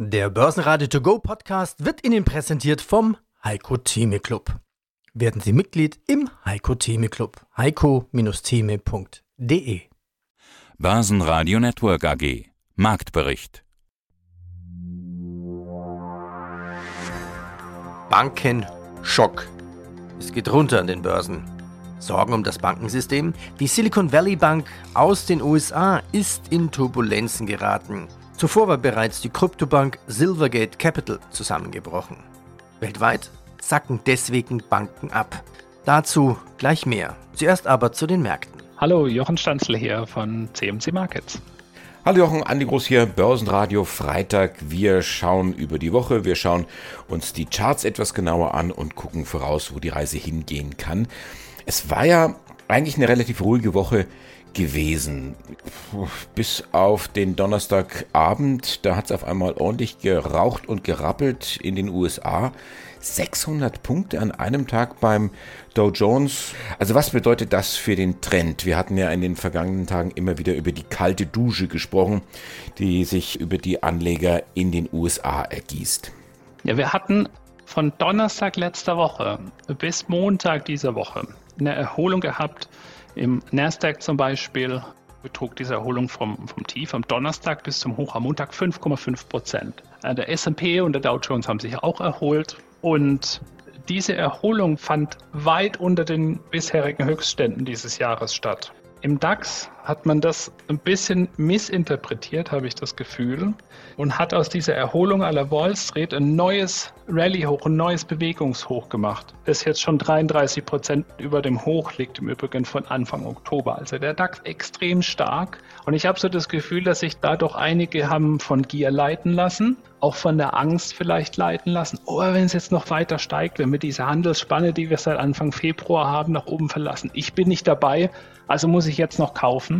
Der Börsenradio To Go Podcast wird Ihnen präsentiert vom Heiko Theme Club. Werden Sie Mitglied im Heiko Theme Club. heiko-theme.de Börsenradio Network AG Marktbericht Bankenschock. Es geht runter an den Börsen. Sorgen um das Bankensystem? Die Silicon Valley Bank aus den USA ist in Turbulenzen geraten. Zuvor war bereits die Kryptobank Silvergate Capital zusammengebrochen. Weltweit sacken deswegen Banken ab. Dazu gleich mehr. Zuerst aber zu den Märkten. Hallo, Jochen Stanzl hier von CMC Markets. Hallo Jochen, Andi Groß hier, Börsenradio Freitag. Wir schauen über die Woche, wir schauen uns die Charts etwas genauer an und gucken voraus, wo die Reise hingehen kann. Es war ja eigentlich eine relativ ruhige Woche gewesen. Bis auf den Donnerstagabend, da hat es auf einmal ordentlich geraucht und gerappelt in den USA. 600 Punkte an einem Tag beim Dow Jones. Also was bedeutet das für den Trend? Wir hatten ja in den vergangenen Tagen immer wieder über die kalte Dusche gesprochen, die sich über die Anleger in den USA ergießt. Ja, wir hatten von Donnerstag letzter Woche bis Montag dieser Woche eine Erholung gehabt im Nasdaq zum Beispiel betrug diese Erholung vom, vom Tief am Donnerstag bis zum Hoch am Montag 5,5 Prozent. Äh, der S&P und der Dow Jones haben sich auch erholt und diese Erholung fand weit unter den bisherigen Höchstständen dieses Jahres statt. Im DAX hat man das ein bisschen missinterpretiert, habe ich das Gefühl, und hat aus dieser Erholung aller Wall Street ein neues Rallye-Hoch, ein neues Bewegungshoch gemacht, das jetzt schon 33 Prozent über dem Hoch liegt, im Übrigen von Anfang Oktober. Also der DAX extrem stark. Und ich habe so das Gefühl, dass sich da doch einige haben von Gier leiten lassen, auch von der Angst vielleicht leiten lassen. Oh, wenn es jetzt noch weiter steigt, wenn wir diese Handelsspanne, die wir seit Anfang Februar haben, nach oben verlassen. Ich bin nicht dabei, also muss ich jetzt noch kaufen.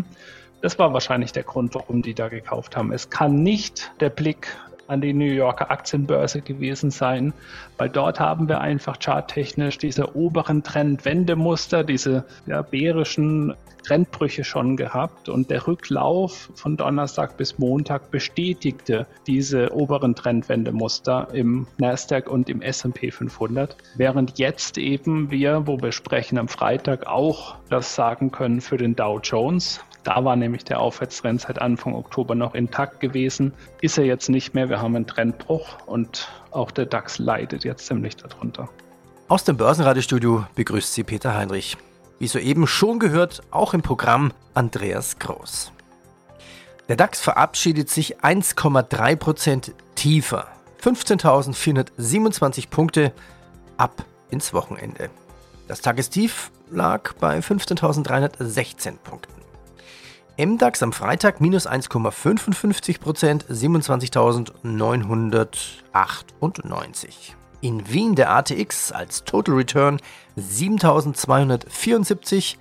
Das war wahrscheinlich der Grund, warum die da gekauft haben. Es kann nicht der Blick an die New Yorker Aktienbörse gewesen sein, weil dort haben wir einfach charttechnisch diese oberen Trendwendemuster, diese ja, bärischen Trendbrüche schon gehabt und der Rücklauf von Donnerstag bis Montag bestätigte diese oberen Trendwendemuster im Nasdaq und im S&P 500, während jetzt eben wir, wo wir sprechen am Freitag, auch das sagen können für den Dow Jones. Da war nämlich der Aufwärtstrend seit Anfang Oktober noch intakt gewesen. Ist er jetzt nicht mehr. Wir haben einen Trendbruch und auch der DAX leidet jetzt ziemlich darunter. Aus dem Börsenradiostudio begrüßt Sie Peter Heinrich. Wie soeben schon gehört, auch im Programm Andreas Groß. Der DAX verabschiedet sich 1,3% tiefer. 15.427 Punkte ab ins Wochenende. Das Tagestief lag bei 15.316 Punkten. MDAX am Freitag minus 1,55 Prozent, 27.998. In Wien der ATX als Total Return 7.274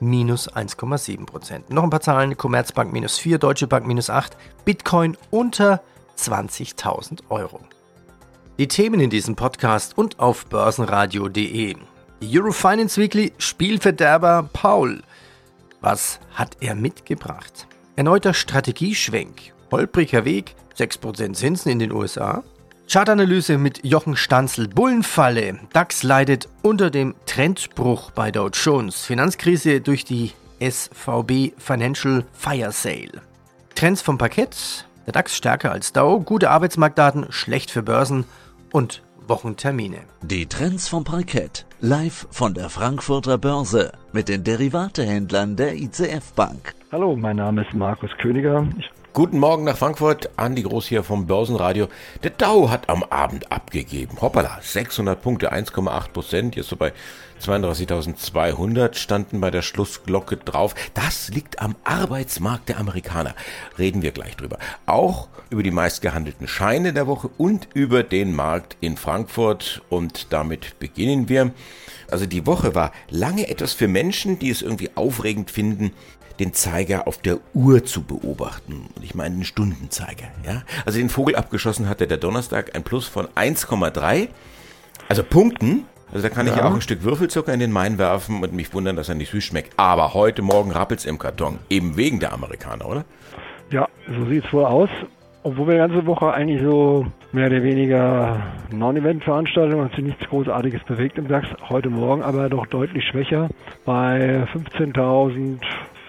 minus 1,7 Prozent. Noch ein paar Zahlen: Commerzbank minus 4, Deutsche Bank minus 8, Bitcoin unter 20.000 Euro. Die Themen in diesem Podcast und auf börsenradio.de. Eurofinance Weekly Spielverderber Paul was hat er mitgebracht? Erneuter Strategieschwenk, holpriger Weg, 6% Zinsen in den USA. Chartanalyse mit Jochen Stanzel, Bullenfalle, DAX leidet unter dem Trendbruch bei Dow Jones, Finanzkrise durch die SVB Financial Fire Sale. Trends vom Parkett, der DAX stärker als Dow, gute Arbeitsmarktdaten, schlecht für Börsen und Wochentermine. Die Trends vom Parkett. Live von der Frankfurter Börse mit den Derivatehändlern der ICF Bank. Hallo, mein Name ist Markus Königer. Ich Guten Morgen nach Frankfurt, Andi Groß hier vom Börsenradio. Der Dow hat am Abend abgegeben. Hoppala, 600 Punkte, 1,8 Prozent, jetzt so bei 32.200 standen bei der Schlussglocke drauf. Das liegt am Arbeitsmarkt der Amerikaner. Reden wir gleich drüber. Auch über die meistgehandelten Scheine der Woche und über den Markt in Frankfurt. Und damit beginnen wir. Also die Woche war lange etwas für Menschen, die es irgendwie aufregend finden, den Zeiger auf der Uhr zu beobachten. Und ich meine den Stundenzeiger. Ja? Also den Vogel abgeschossen hatte der Donnerstag ein Plus von 1,3. Also Punkten. Also da kann ja. ich auch ein Stück Würfelzucker in den Main werfen und mich wundern, dass er nicht süß schmeckt. Aber heute Morgen rappelt's im Karton. Eben wegen der Amerikaner, oder? Ja, so sieht's wohl aus. Obwohl wir die ganze Woche eigentlich so mehr oder weniger Non-Event-Veranstaltungen und sich nichts Großartiges bewegt im DAX. Heute Morgen aber doch deutlich schwächer. Bei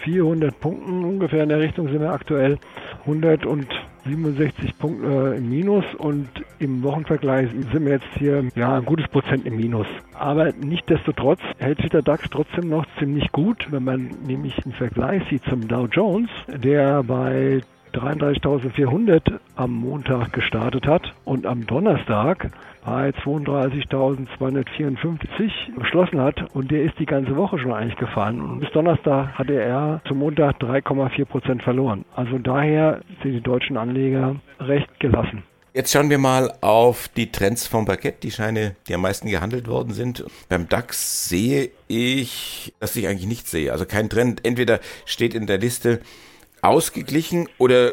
15.400 Punkten ungefähr in der Richtung sind wir aktuell. 167 Punkte im Minus und im Wochenvergleich sind wir jetzt hier ja ein gutes Prozent im Minus. Aber nichtdestotrotz hält sich der DAX trotzdem noch ziemlich gut, wenn man nämlich einen Vergleich sieht zum Dow Jones, der bei 33.400 am Montag gestartet hat und am Donnerstag bei 32.254 geschlossen hat und der ist die ganze Woche schon eigentlich gefallen. Und bis Donnerstag hatte er zum Montag 3,4 Prozent verloren. Also daher sind die deutschen Anleger recht gelassen. Jetzt schauen wir mal auf die Trends vom Parkett, die Scheine, die am meisten gehandelt worden sind. Beim DAX sehe ich, dass ich eigentlich nichts sehe. Also kein Trend. Entweder steht in der Liste ausgeglichen oder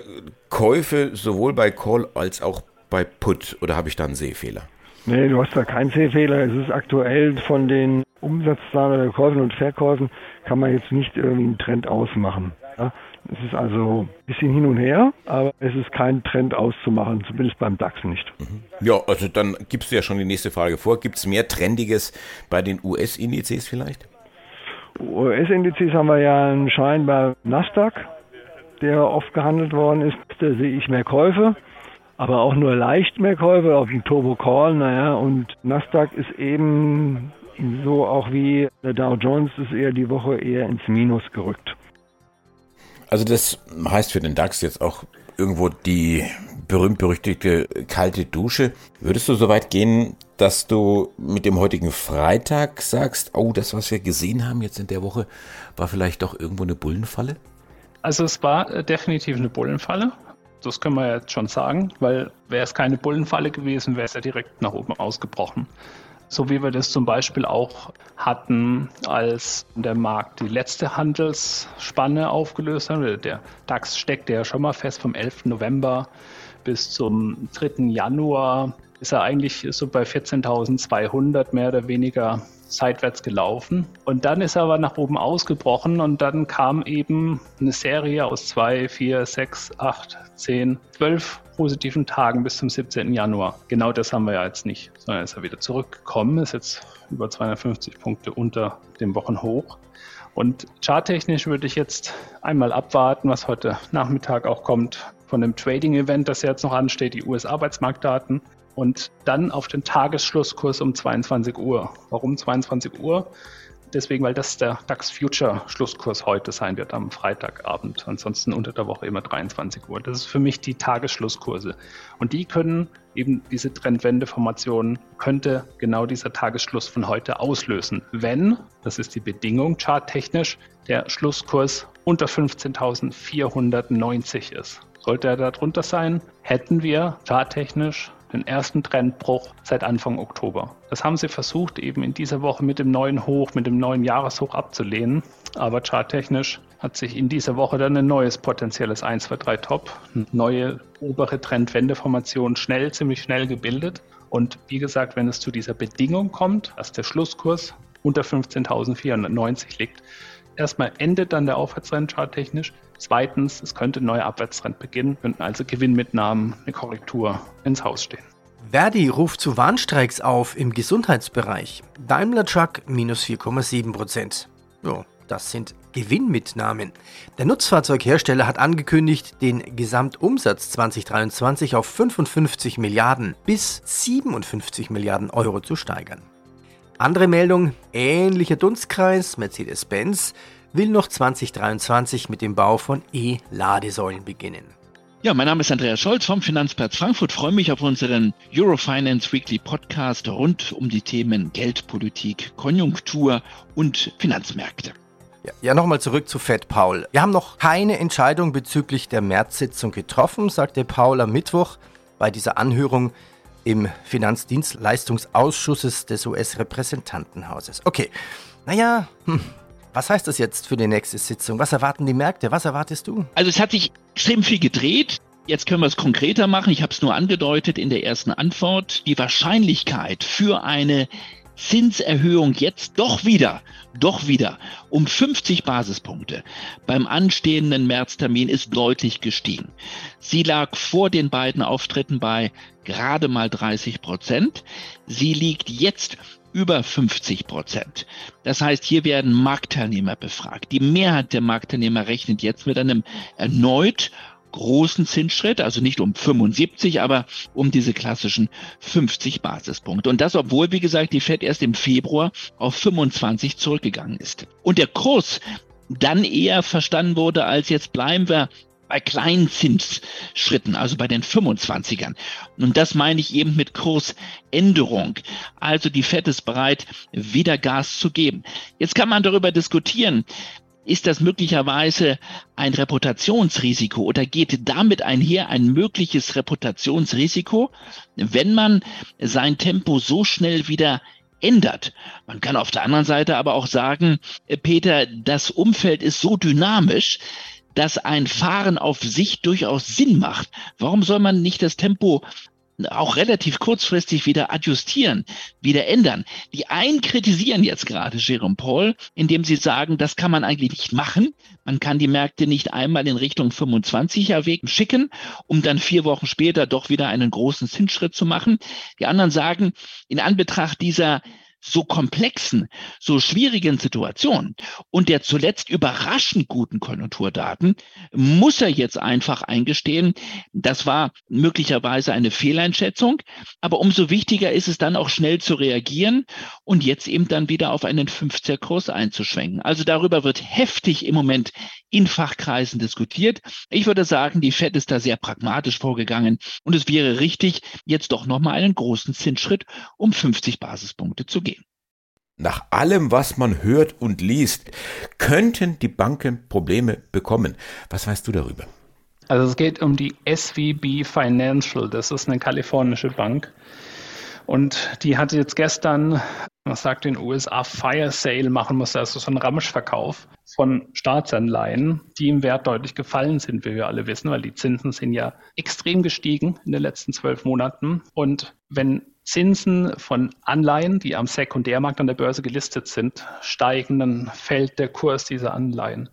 Käufe sowohl bei Call als auch bei Put oder habe ich da einen Sehfehler? Nee, du hast da keinen Sehfehler. Es ist aktuell von den Umsatzzahlen der Käufen und Verkäufen kann man jetzt nicht irgendwie einen Trend ausmachen. Ja? Es ist also ein bisschen hin und her, aber es ist kein Trend auszumachen, zumindest beim DAX nicht. Mhm. Ja, also dann gibst du ja schon die nächste Frage vor. Gibt es mehr Trendiges bei den US-Indizes vielleicht? US-Indizes haben wir ja einen Schein bei Nasdaq der oft gehandelt worden ist, da sehe ich mehr Käufe, aber auch nur leicht mehr Käufe auf dem Turbo Call, naja, und Nasdaq ist eben so auch wie der Dow Jones ist eher die Woche eher ins Minus gerückt. Also das heißt für den DAX jetzt auch irgendwo die berühmt-berüchtigte kalte Dusche. Würdest du so weit gehen, dass du mit dem heutigen Freitag sagst, oh, das, was wir gesehen haben jetzt in der Woche, war vielleicht doch irgendwo eine Bullenfalle? Also es war äh, definitiv eine Bullenfalle. Das können wir jetzt schon sagen, weil wäre es keine Bullenfalle gewesen, wäre es ja direkt nach oben ausgebrochen. So wie wir das zum Beispiel auch hatten, als der Markt die letzte Handelsspanne aufgelöst hat. Der DAX steckte ja schon mal fest vom 11. November bis zum 3. Januar ist er eigentlich so bei 14.200 mehr oder weniger seitwärts gelaufen. Und dann ist er aber nach oben ausgebrochen und dann kam eben eine Serie aus zwei, vier, sechs, acht, zehn, zwölf positiven Tagen bis zum 17. Januar. Genau das haben wir ja jetzt nicht, sondern ist er wieder zurückgekommen, ist jetzt über 250 Punkte unter dem Wochenhoch. Und charttechnisch würde ich jetzt einmal abwarten, was heute Nachmittag auch kommt von dem Trading-Event, das jetzt noch ansteht, die US-Arbeitsmarktdaten und dann auf den Tagesschlusskurs um 22 Uhr. Warum 22 Uhr? Deswegen, weil das der DAX Future Schlusskurs heute sein wird am Freitagabend. Ansonsten unter der Woche immer 23 Uhr. Das ist für mich die Tagesschlusskurse. Und die können eben diese Trendwendeformation könnte genau dieser Tagesschluss von heute auslösen. Wenn, das ist die Bedingung charttechnisch, der Schlusskurs unter 15.490 ist. Sollte er darunter sein, hätten wir charttechnisch den ersten Trendbruch seit Anfang Oktober. Das haben sie versucht, eben in dieser Woche mit dem neuen Hoch, mit dem neuen Jahreshoch abzulehnen. Aber charttechnisch hat sich in dieser Woche dann ein neues potenzielles 1, 2, 3 Top, eine neue obere Trendwendeformation schnell, ziemlich schnell gebildet. Und wie gesagt, wenn es zu dieser Bedingung kommt, dass der Schlusskurs unter 15.490 liegt, erstmal endet dann der Aufwärtstrend charttechnisch. Zweitens, es könnte ein neuer Abwärtstrend beginnen, könnten also Gewinnmitnahmen, eine Korrektur ins Haus stehen. Verdi ruft zu Warnstreiks auf im Gesundheitsbereich. Daimler Truck minus 4,7 Prozent. So, das sind Gewinnmitnahmen. Der Nutzfahrzeughersteller hat angekündigt, den Gesamtumsatz 2023 auf 55 Milliarden bis 57 Milliarden Euro zu steigern. Andere Meldung, ähnlicher Dunstkreis, Mercedes-Benz will noch 2023 mit dem Bau von E-Ladesäulen beginnen. Ja, mein Name ist Andreas Scholz vom Finanzplatz Frankfurt. Freue mich auf unseren Eurofinance Weekly Podcast rund um die Themen Geldpolitik, Konjunktur und Finanzmärkte. Ja, ja nochmal zurück zu Fed Paul. Wir haben noch keine Entscheidung bezüglich der März-Sitzung getroffen, sagte Paul am Mittwoch bei dieser Anhörung im Finanzdienstleistungsausschusses des US-Repräsentantenhauses. Okay, naja, hm. was heißt das jetzt für die nächste Sitzung? Was erwarten die Märkte? Was erwartest du? Also es hat sich extrem viel gedreht. Jetzt können wir es konkreter machen. Ich habe es nur angedeutet in der ersten Antwort. Die Wahrscheinlichkeit für eine Zinserhöhung jetzt doch wieder, doch wieder um 50 Basispunkte beim anstehenden Märztermin ist deutlich gestiegen. Sie lag vor den beiden Auftritten bei gerade mal 30 Prozent. Sie liegt jetzt über 50 Prozent. Das heißt, hier werden Marktteilnehmer befragt. Die Mehrheit der Marktteilnehmer rechnet jetzt mit einem erneut großen Zinsschritt, also nicht um 75, aber um diese klassischen 50 Basispunkte. Und das, obwohl, wie gesagt, die Fed erst im Februar auf 25 zurückgegangen ist. Und der Kurs dann eher verstanden wurde als jetzt bleiben wir bei kleinen Zinsschritten, also bei den 25ern. Und das meine ich eben mit Kursänderung. Also die Fed ist bereit, wieder Gas zu geben. Jetzt kann man darüber diskutieren, ist das möglicherweise ein Reputationsrisiko oder geht damit einher ein mögliches Reputationsrisiko, wenn man sein Tempo so schnell wieder ändert. Man kann auf der anderen Seite aber auch sagen, äh, Peter, das Umfeld ist so dynamisch, dass ein Fahren auf sich durchaus Sinn macht. Warum soll man nicht das Tempo auch relativ kurzfristig wieder adjustieren, wieder ändern. Die einen kritisieren jetzt gerade Jerome Paul, indem sie sagen, das kann man eigentlich nicht machen. Man kann die Märkte nicht einmal in Richtung 25er Weg schicken, um dann vier Wochen später doch wieder einen großen Zinsschritt zu machen. Die anderen sagen, in Anbetracht dieser so komplexen, so schwierigen Situation und der zuletzt überraschend guten Konjunkturdaten muss er jetzt einfach eingestehen, das war möglicherweise eine Fehleinschätzung, aber umso wichtiger ist es dann auch schnell zu reagieren und jetzt eben dann wieder auf einen 50er-Kurs einzuschwenken. Also darüber wird heftig im Moment in Fachkreisen diskutiert. Ich würde sagen, die Fed ist da sehr pragmatisch vorgegangen und es wäre richtig, jetzt doch nochmal einen großen Zinsschritt um 50 Basispunkte zu gehen. Nach allem, was man hört und liest, könnten die Banken Probleme bekommen. Was weißt du darüber? Also es geht um die SVB Financial. Das ist eine kalifornische Bank. Und die hatte jetzt gestern, man sagt in den USA, Fire Sale machen musste, also so einen Ramschverkauf von Staatsanleihen, die im Wert deutlich gefallen sind, wie wir alle wissen, weil die Zinsen sind ja extrem gestiegen in den letzten zwölf Monaten. Und wenn Zinsen von Anleihen, die am Sekundärmarkt an der Börse gelistet sind, steigen, dann fällt der Kurs dieser Anleihen.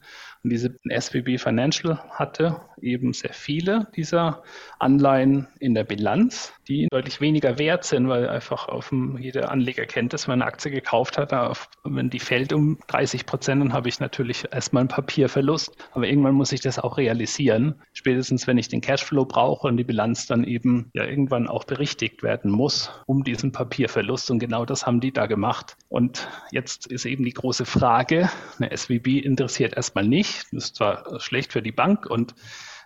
Und diese SVB Financial hatte eben sehr viele dieser Anleihen in der Bilanz, die deutlich weniger wert sind, weil einfach auf dem, jeder Anleger kennt es, wenn man eine Aktie gekauft hat, auf, wenn die fällt um 30 Prozent, dann habe ich natürlich erstmal einen Papierverlust. Aber irgendwann muss ich das auch realisieren. Spätestens, wenn ich den Cashflow brauche und die Bilanz dann eben ja irgendwann auch berichtigt werden muss, um diesen Papierverlust. Und genau das haben die da gemacht. Und jetzt ist eben die große Frage, eine SVB interessiert erstmal nicht. Das ist zwar schlecht für die Bank und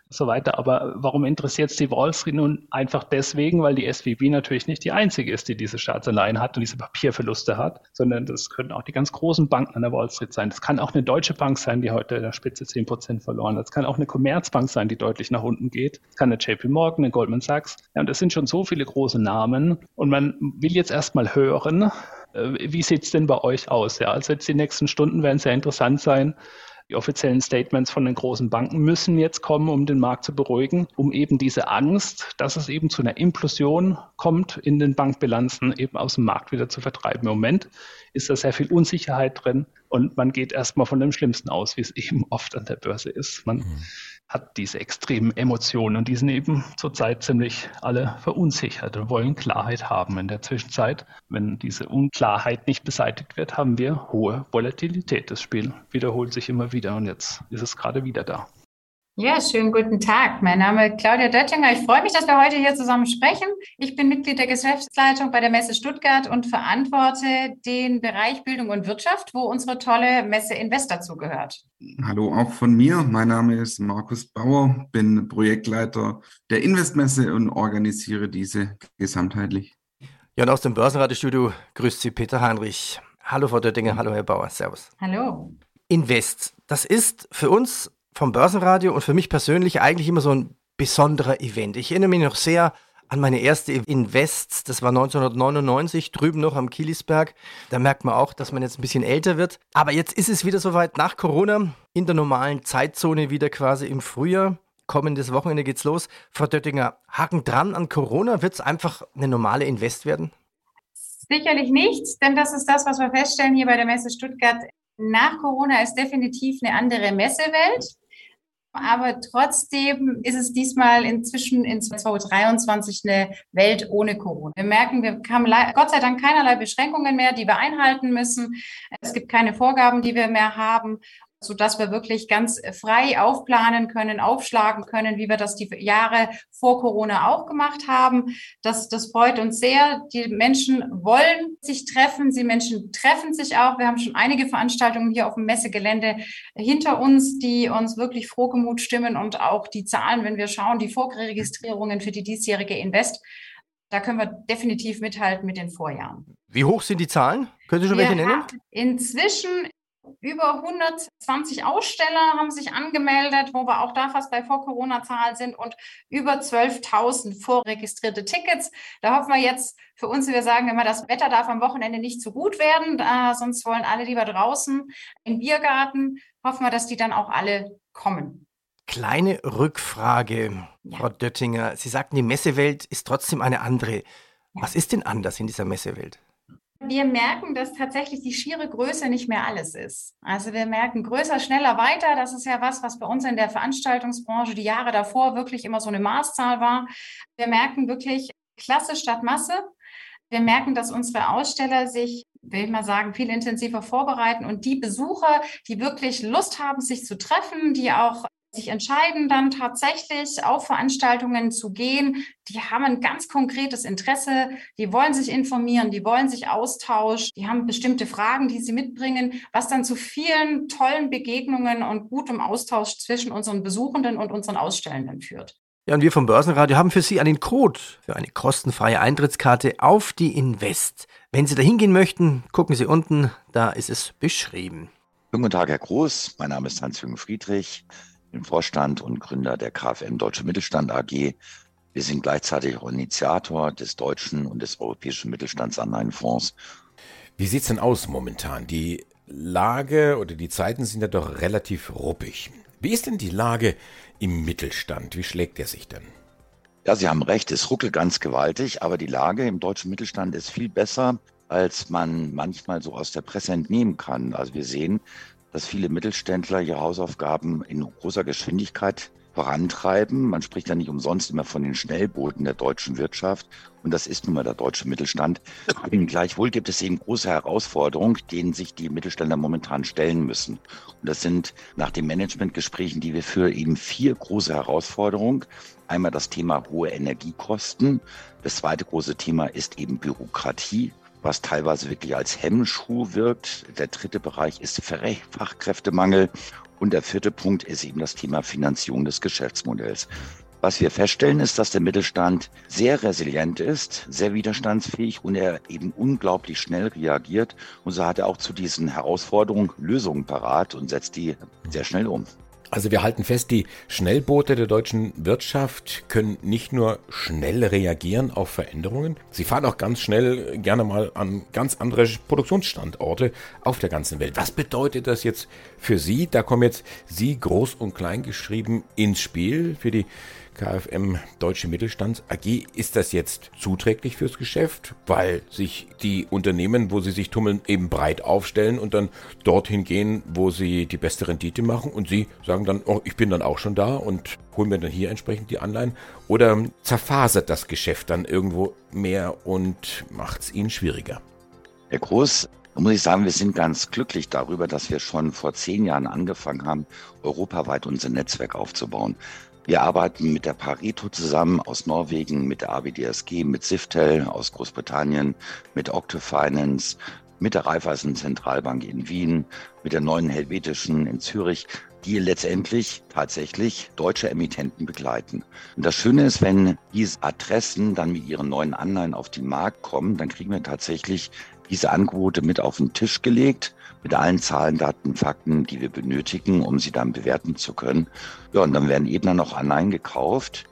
so weiter. Aber warum interessiert es die Wall Street nun? Einfach deswegen, weil die SVB natürlich nicht die einzige ist, die diese Staatsanleihen hat und diese Papierverluste hat, sondern das können auch die ganz großen Banken an der Wall Street sein. Das kann auch eine deutsche Bank sein, die heute in der Spitze 10 Prozent verloren hat. Das kann auch eine Commerzbank sein, die deutlich nach unten geht. Das kann eine JP Morgan, eine Goldman Sachs. Ja, und das sind schon so viele große Namen. Und man will jetzt erstmal hören, äh, wie sieht's denn bei euch aus? Ja, also jetzt die nächsten Stunden werden sehr interessant sein, die offiziellen Statements von den großen Banken müssen jetzt kommen, um den Markt zu beruhigen, um eben diese Angst, dass es eben zu einer Implosion kommt in den Bankbilanzen, eben aus dem Markt wieder zu vertreiben. Im Moment ist da sehr viel Unsicherheit drin und man geht erstmal von dem Schlimmsten aus, wie es eben oft an der Börse ist. Man mhm hat diese extremen Emotionen und die sind eben zurzeit ziemlich alle verunsichert und wollen Klarheit haben in der Zwischenzeit. Wenn diese Unklarheit nicht beseitigt wird, haben wir hohe Volatilität. Das Spiel wiederholt sich immer wieder und jetzt ist es gerade wieder da. Ja, schönen guten Tag. Mein Name ist Claudia Döttinger. Ich freue mich, dass wir heute hier zusammen sprechen. Ich bin Mitglied der Geschäftsleitung bei der Messe Stuttgart und verantworte den Bereich Bildung und Wirtschaft, wo unsere tolle Messe Invest dazugehört. Hallo auch von mir. Mein Name ist Markus Bauer, bin Projektleiter der Investmesse und organisiere diese gesamtheitlich. Ja, und aus dem Börsenratestudio grüßt Sie Peter Heinrich. Hallo Frau Döttinger, hallo Herr Bauer, Servus. Hallo. Invest, das ist für uns vom Börsenradio und für mich persönlich eigentlich immer so ein besonderer Event. Ich erinnere mich noch sehr an meine erste Invest, das war 1999, drüben noch am Kielisberg. Da merkt man auch, dass man jetzt ein bisschen älter wird. Aber jetzt ist es wieder soweit nach Corona, in der normalen Zeitzone wieder quasi im Frühjahr. Kommendes Wochenende geht's los. Frau Döttinger, Haken dran an Corona, wird es einfach eine normale Invest werden? Sicherlich nicht, denn das ist das, was wir feststellen hier bei der Messe Stuttgart. Nach Corona ist definitiv eine andere Messewelt. Aber trotzdem ist es diesmal inzwischen in 2023 eine Welt ohne Corona. Wir merken, wir haben Gott sei Dank keinerlei Beschränkungen mehr, die wir einhalten müssen. Es gibt keine Vorgaben, die wir mehr haben so dass wir wirklich ganz frei aufplanen können, aufschlagen können, wie wir das die Jahre vor Corona auch gemacht haben. Das, das freut uns sehr. Die Menschen wollen sich treffen. Sie Menschen treffen sich auch. Wir haben schon einige Veranstaltungen hier auf dem Messegelände hinter uns, die uns wirklich frohgemut stimmen und auch die Zahlen, wenn wir schauen, die Vorregistrierungen für die diesjährige Invest, da können wir definitiv mithalten mit den Vorjahren. Wie hoch sind die Zahlen? Können Sie schon wir welche nennen? Inzwischen über 120 Aussteller haben sich angemeldet, wo wir auch da fast bei Vor-Corona-Zahlen sind und über 12.000 vorregistrierte Tickets. Da hoffen wir jetzt für uns, wir sagen, immer das Wetter darf am Wochenende nicht zu gut werden, äh, sonst wollen alle lieber draußen im Biergarten. Hoffen wir, dass die dann auch alle kommen. Kleine Rückfrage, ja. Frau Döttinger. Sie sagten, die Messewelt ist trotzdem eine andere. Was ist denn anders in dieser Messewelt? Wir merken, dass tatsächlich die schiere Größe nicht mehr alles ist. Also wir merken größer, schneller, weiter. Das ist ja was, was bei uns in der Veranstaltungsbranche die Jahre davor wirklich immer so eine Maßzahl war. Wir merken wirklich Klasse statt Masse. Wir merken, dass unsere Aussteller sich, will ich mal sagen, viel intensiver vorbereiten und die Besucher, die wirklich Lust haben, sich zu treffen, die auch sich entscheiden, dann tatsächlich auf Veranstaltungen zu gehen, die haben ein ganz konkretes Interesse, die wollen sich informieren, die wollen sich austauschen, die haben bestimmte Fragen, die sie mitbringen, was dann zu vielen tollen Begegnungen und gutem Austausch zwischen unseren Besuchenden und unseren Ausstellenden führt. Ja, und wir vom Börsenradio haben für Sie einen Code für eine kostenfreie Eintrittskarte auf die Invest. Wenn Sie da hingehen möchten, gucken Sie unten, da ist es beschrieben. Guten Tag, Herr Groß. Mein Name ist Hans-Jürgen Friedrich bin Vorstand und Gründer der KfM Deutsche Mittelstand AG. Wir sind gleichzeitig auch Initiator des deutschen und des europäischen Mittelstandsanleihenfonds. Wie sieht's denn aus momentan? Die Lage oder die Zeiten sind ja doch relativ ruppig. Wie ist denn die Lage im Mittelstand? Wie schlägt der sich denn? Ja, Sie haben recht, es ruckelt ganz gewaltig, aber die Lage im deutschen Mittelstand ist viel besser, als man manchmal so aus der Presse entnehmen kann. Also wir sehen, dass viele Mittelständler ihre Hausaufgaben in großer Geschwindigkeit vorantreiben. Man spricht ja nicht umsonst immer von den Schnellbooten der deutschen Wirtschaft. Und das ist nun mal der deutsche Mittelstand. Gleichwohl gibt es eben große Herausforderungen, denen sich die Mittelständler momentan stellen müssen. Und das sind nach den Managementgesprächen, die wir führen, eben vier große Herausforderungen. Einmal das Thema hohe Energiekosten. Das zweite große Thema ist eben Bürokratie was teilweise wirklich als Hemmschuh wirkt. Der dritte Bereich ist Fachkräftemangel. Und der vierte Punkt ist eben das Thema Finanzierung des Geschäftsmodells. Was wir feststellen, ist, dass der Mittelstand sehr resilient ist, sehr widerstandsfähig und er eben unglaublich schnell reagiert. Und so hat er auch zu diesen Herausforderungen Lösungen parat und setzt die sehr schnell um. Also wir halten fest, die Schnellboote der deutschen Wirtschaft können nicht nur schnell reagieren auf Veränderungen, sie fahren auch ganz schnell gerne mal an ganz andere Produktionsstandorte auf der ganzen Welt. Was bedeutet das jetzt für Sie? Da kommen jetzt Sie groß und klein geschrieben ins Spiel für die KfM Deutsche Mittelstands AG. Ist das jetzt zuträglich fürs Geschäft, weil sich die Unternehmen, wo sie sich tummeln, eben breit aufstellen und dann dorthin gehen, wo sie die beste Rendite machen und sie sagen dann, oh, ich bin dann auch schon da und holen mir dann hier entsprechend die Anleihen? Oder zerfasert das Geschäft dann irgendwo mehr und macht es ihnen schwieriger? Herr Groß, da muss ich sagen, wir sind ganz glücklich darüber, dass wir schon vor zehn Jahren angefangen haben, europaweit unser Netzwerk aufzubauen. Wir arbeiten mit der Pareto zusammen aus Norwegen, mit der ABDSG, mit Siftel aus Großbritannien, mit Octofinance, mit der Raiffeisen Zentralbank in Wien, mit der neuen Helvetischen in Zürich, die letztendlich tatsächlich deutsche Emittenten begleiten. Und das Schöne ist, wenn diese Adressen dann mit ihren neuen Anleihen auf den Markt kommen, dann kriegen wir tatsächlich diese Angebote mit auf den Tisch gelegt mit allen Zahlen, Daten, Fakten, die wir benötigen, um sie dann bewerten zu können. Ja, und dann werden eben dann noch Anleihen gekauft,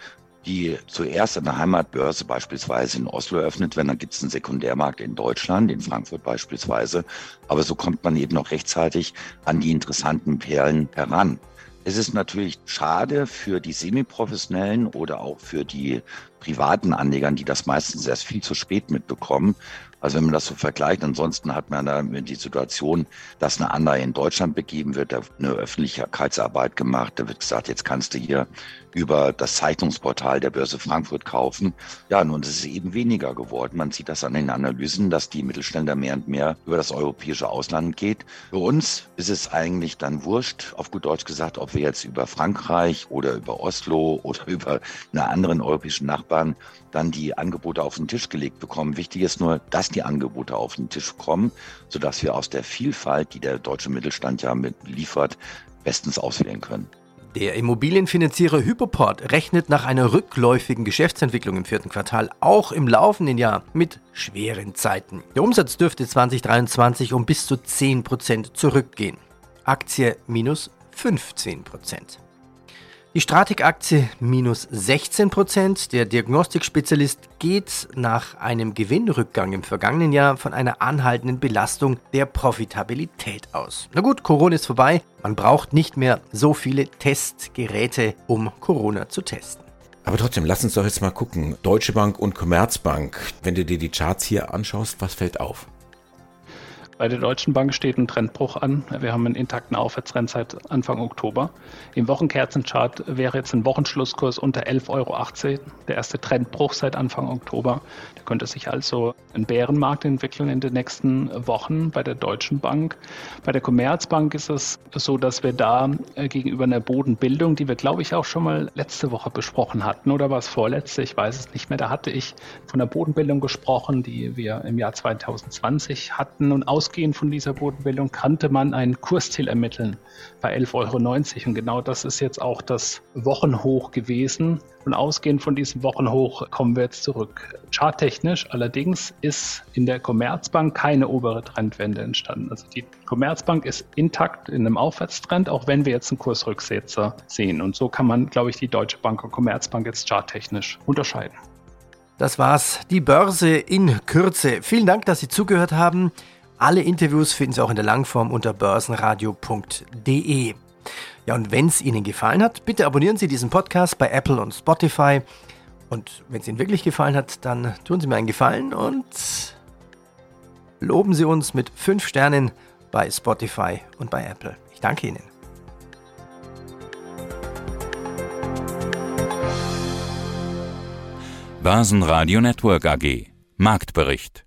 die zuerst an der Heimatbörse beispielsweise in Oslo eröffnet werden. Dann gibt es einen Sekundärmarkt in Deutschland, in Frankfurt beispielsweise. Aber so kommt man eben noch rechtzeitig an die interessanten Perlen heran. Es ist natürlich schade für die Semiprofessionellen oder auch für die privaten Anlegern, die das meistens erst viel zu spät mitbekommen. Also wenn man das so vergleicht, ansonsten hat man da die Situation, dass eine Anleihe in Deutschland begeben wird, da eine Öffentlichkeitsarbeit gemacht, da wird gesagt, jetzt kannst du hier über das Zeitungsportal der Börse Frankfurt kaufen. Ja, nun ist es eben weniger geworden. Man sieht das an den Analysen, dass die Mittelständler mehr und mehr über das europäische Ausland geht. Für uns ist es eigentlich dann wurscht, auf gut Deutsch gesagt, ob wir jetzt über Frankreich oder über Oslo oder über einen anderen europäischen Nachbarn dann die Angebote auf den Tisch gelegt bekommen. Wichtig ist nur, dass die Angebote auf den Tisch kommen, sodass wir aus der Vielfalt, die der deutsche Mittelstand ja mit liefert, bestens auswählen können. Der Immobilienfinanzierer Hypoport rechnet nach einer rückläufigen Geschäftsentwicklung im vierten Quartal auch im laufenden Jahr mit schweren Zeiten. Der Umsatz dürfte 2023 um bis zu 10% zurückgehen. Aktie minus 15%. Die Stratik-Aktie minus 16 Prozent. Der Diagnostikspezialist geht nach einem Gewinnrückgang im vergangenen Jahr von einer anhaltenden Belastung der Profitabilität aus. Na gut, Corona ist vorbei. Man braucht nicht mehr so viele Testgeräte, um Corona zu testen. Aber trotzdem, lass uns doch jetzt mal gucken. Deutsche Bank und Commerzbank. Wenn du dir die Charts hier anschaust, was fällt auf? Bei der Deutschen Bank steht ein Trendbruch an. Wir haben einen intakten Aufwärtstrend seit Anfang Oktober. Im Wochenkerzenchart wäre jetzt ein Wochenschlusskurs unter 11,18 Euro. Der erste Trendbruch seit Anfang Oktober. Da könnte sich also ein Bärenmarkt entwickeln in den nächsten Wochen bei der Deutschen Bank. Bei der Commerzbank ist es so, dass wir da äh, gegenüber einer Bodenbildung, die wir, glaube ich, auch schon mal letzte Woche besprochen hatten, oder war es vorletzte? Ich weiß es nicht mehr. Da hatte ich von der Bodenbildung gesprochen, die wir im Jahr 2020 hatten und aus ausgehend von dieser Bodenbildung kannte man ein Kursziel ermitteln bei 11,90 Euro. Und genau das ist jetzt auch das Wochenhoch gewesen. Und ausgehend von diesem Wochenhoch kommen wir jetzt zurück. Charttechnisch allerdings ist in der Commerzbank keine obere Trendwende entstanden. Also die Commerzbank ist intakt in einem Aufwärtstrend, auch wenn wir jetzt einen Kursrücksetzer sehen. Und so kann man, glaube ich, die Deutsche Bank und Commerzbank jetzt charttechnisch unterscheiden. Das war's, die Börse in Kürze. Vielen Dank, dass Sie zugehört haben. Alle Interviews finden Sie auch in der Langform unter börsenradio.de. Ja, und wenn es Ihnen gefallen hat, bitte abonnieren Sie diesen Podcast bei Apple und Spotify. Und wenn es Ihnen wirklich gefallen hat, dann tun Sie mir einen Gefallen und loben Sie uns mit 5 Sternen bei Spotify und bei Apple. Ich danke Ihnen. Börsenradio Network AG Marktbericht